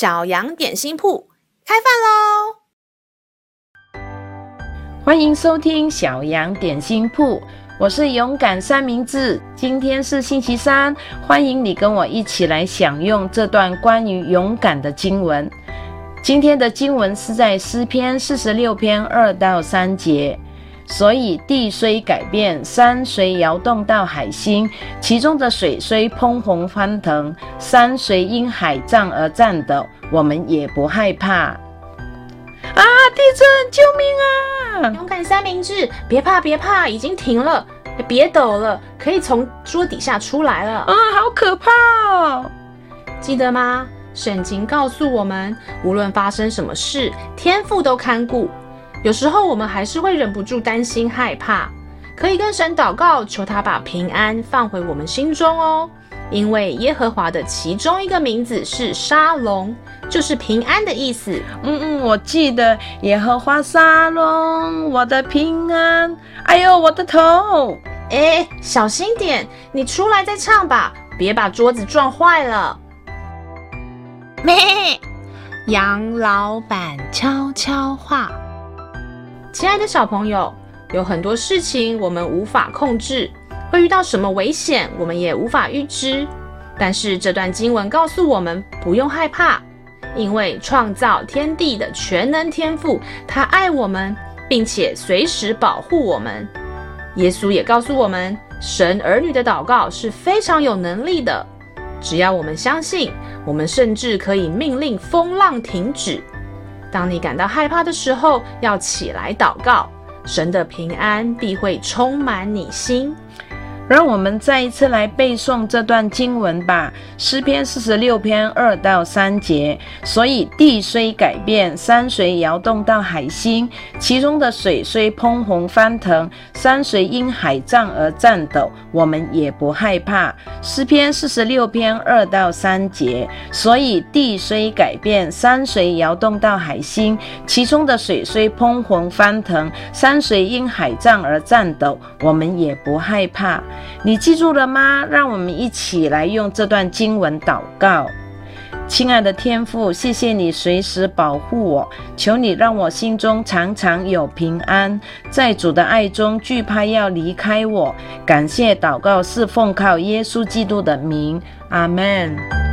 小羊点心铺开饭喽！欢迎收听小羊点心铺，我是勇敢三明治。今天是星期三，欢迎你跟我一起来享用这段关于勇敢的经文。今天的经文是在诗篇四十六篇二到三节。所以地虽改变，山虽摇动到海心，其中的水虽喷红翻腾，山虽因海涨而颤抖，我们也不害怕。啊！地震！救命啊！勇敢三明治，别怕别怕，已经停了，别抖了，可以从桌底下出来了。啊，好可怕哦！记得吗？沈晴告诉我们，无论发生什么事，天父都看顾。有时候我们还是会忍不住担心害怕，可以跟神祷告，求他把平安放回我们心中哦。因为耶和华的其中一个名字是沙龙，就是平安的意思。嗯嗯，我记得耶和华沙龙，我的平安。哎呦，我的头！哎，小心点，你出来再唱吧，别把桌子撞坏了。咩，杨老板悄悄话。亲爱的小朋友，有很多事情我们无法控制，会遇到什么危险，我们也无法预知。但是这段经文告诉我们，不用害怕，因为创造天地的全能天父，他爱我们，并且随时保护我们。耶稣也告诉我们，神儿女的祷告是非常有能力的，只要我们相信，我们甚至可以命令风浪停止。当你感到害怕的时候，要起来祷告，神的平安必会充满你心。让我们再一次来背诵这段经文吧，《诗篇》四十六篇二到三节。所以地虽改变，山虽摇动到海心，其中的水虽匉訇翻腾，山虽因海涨而颤抖，我们也不害怕。《诗篇》四十六篇二到三节。所以地虽改变，山虽摇动到海心，其中的水虽匉訇翻腾，山虽因海涨而颤抖，我们也不害怕。你记住了吗？让我们一起来用这段经文祷告。亲爱的天父，谢谢你随时保护我，求你让我心中常常有平安，在主的爱中惧怕要离开我。感谢祷告是奉靠耶稣基督的名，阿门。